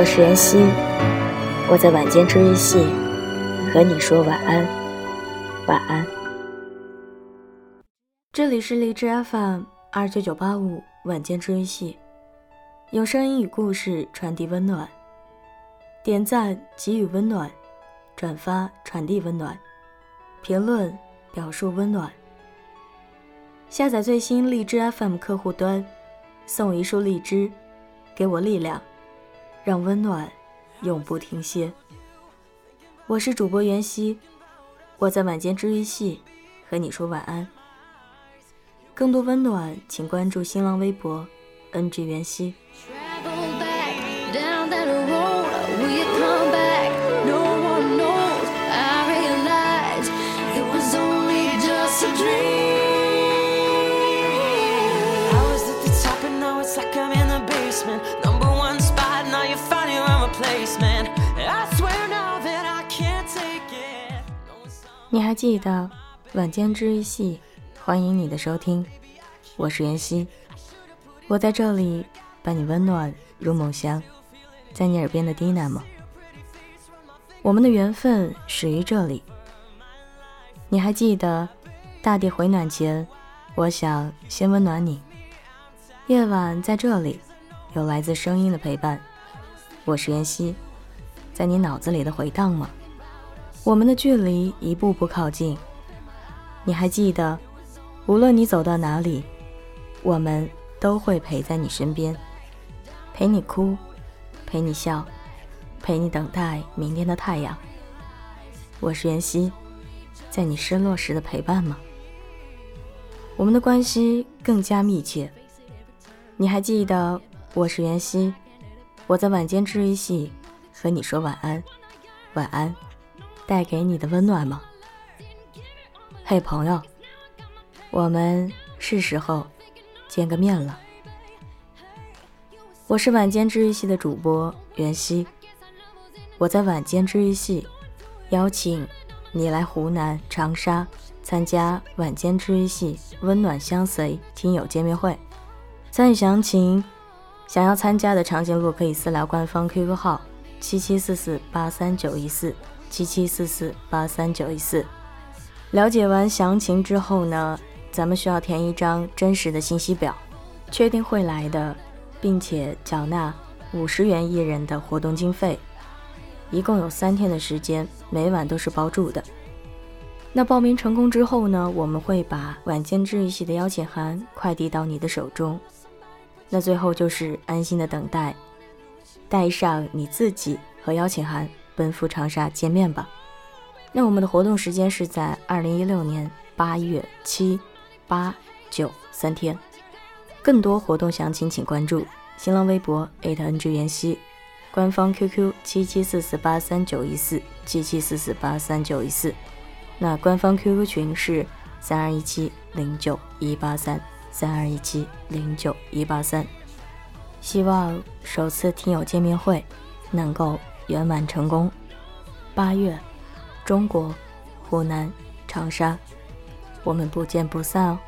我是妍希，我在晚间治愈系和你说晚安，晚安。这里是荔枝 FM 二九九八五晚间治愈系，用声音与故事传递温暖，点赞给予温暖，转发传递温暖，评论表述温暖。下载最新荔枝 FM 客户端，送一束荔枝，给我力量。让温暖永不停歇。我是主播袁熙，我在晚间治愈系和你说晚安。更多温暖，请关注新浪微博 “ng 袁熙”。你还记得晚间治愈系？欢迎你的收听，我是袁熙，我在这里伴你温暖入梦乡，在你耳边的低喃吗？我们的缘分始于这里。你还记得大地回暖前，我想先温暖你。夜晚在这里，有来自声音的陪伴。我是妍希，在你脑子里的回荡吗？我们的距离一步步靠近。你还记得，无论你走到哪里，我们都会陪在你身边，陪你哭，陪你笑，陪你等待明天的太阳。我是妍希，在你失落时的陪伴吗？我们的关系更加密切。你还记得，我是袁希，我在晚间治愈系和你说晚安，晚安。带给你的温暖吗？嘿，朋友，我们是时候见个面了。我是晚间治愈系的主播袁熙，我在晚间治愈系邀请你来湖南长沙参加晚间治愈系温暖相随听友见面会。参与详情，想要参加的长颈鹿可以私聊官方 QQ 号七七四四八三九一四。七七四四八三九一四，了解完详情之后呢，咱们需要填一张真实的信息表，确定会来的，并且缴纳五十元一人的活动经费，一共有三天的时间，每晚都是包住的。那报名成功之后呢，我们会把晚间治愈系的邀请函快递到你的手中。那最后就是安心的等待，带上你自己和邀请函。奔赴长沙见面吧。那我们的活动时间是在二零一六年八月七、八、九三天。更多活动详情请关注新浪微博 @ng 妍希，官方 QQ 七七四四八三九一四七七四四八三九一四。那官方 QQ 群是三二一七零九一八三三二一七零九一八三。希望首次听友见面会能够。圆满成功。八月，中国湖南长沙，我们不见不散哦。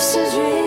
this is real